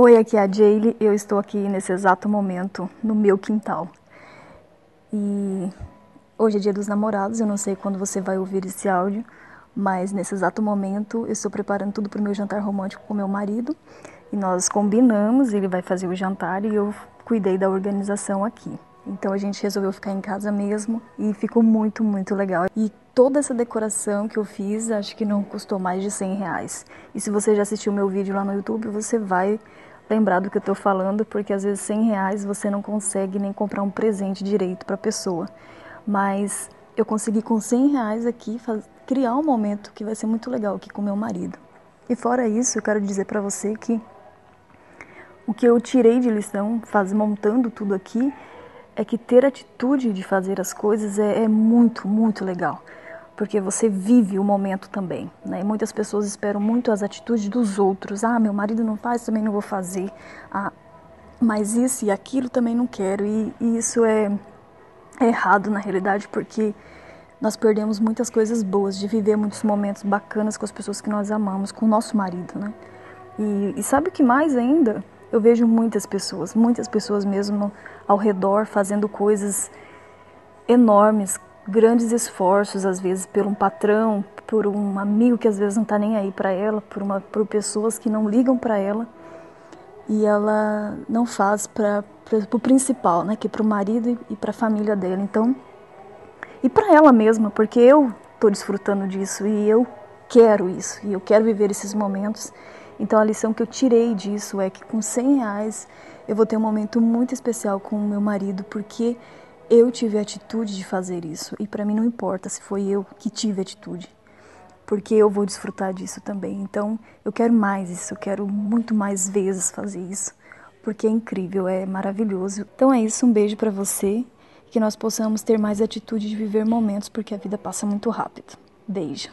Oi, aqui é a Jaylee. Eu estou aqui nesse exato momento no meu quintal. E hoje é dia dos namorados. Eu não sei quando você vai ouvir esse áudio, mas nesse exato momento eu estou preparando tudo para o meu jantar romântico com meu marido. E nós combinamos, ele vai fazer o jantar e eu cuidei da organização aqui. Então a gente resolveu ficar em casa mesmo e ficou muito, muito legal. E toda essa decoração que eu fiz, acho que não custou mais de 100 reais. E se você já assistiu meu vídeo lá no YouTube, você vai lembrar do que eu estou falando, porque às vezes 100 reais você não consegue nem comprar um presente direito para a pessoa. Mas eu consegui com 100 reais aqui criar um momento que vai ser muito legal aqui com meu marido. E fora isso, eu quero dizer para você que o que eu tirei de lição, faz, montando tudo aqui, é que ter atitude de fazer as coisas é, é muito, muito legal. Porque você vive o momento também. Né? E muitas pessoas esperam muito as atitudes dos outros. Ah, meu marido não faz, também não vou fazer. Ah, mas isso e aquilo também não quero. E, e isso é, é errado na realidade, porque nós perdemos muitas coisas boas de viver muitos momentos bacanas com as pessoas que nós amamos, com o nosso marido, né? E, e sabe o que mais ainda? Eu vejo muitas pessoas, muitas pessoas mesmo ao redor fazendo coisas enormes, grandes esforços, às vezes por um patrão, por um amigo que às vezes não está nem aí para ela, por, uma, por pessoas que não ligam para ela e ela não faz para o principal, né, que é para o marido e para a família dela. Então, e para ela mesma, porque eu estou desfrutando disso e eu quero isso e eu quero viver esses momentos então a lição que eu tirei disso é que com 100 reais eu vou ter um momento muito especial com o meu marido, porque eu tive a atitude de fazer isso. E para mim não importa se foi eu que tive a atitude, porque eu vou desfrutar disso também. Então eu quero mais isso, eu quero muito mais vezes fazer isso, porque é incrível, é maravilhoso. Então é isso, um beijo para você, que nós possamos ter mais atitude de viver momentos, porque a vida passa muito rápido. Beijo.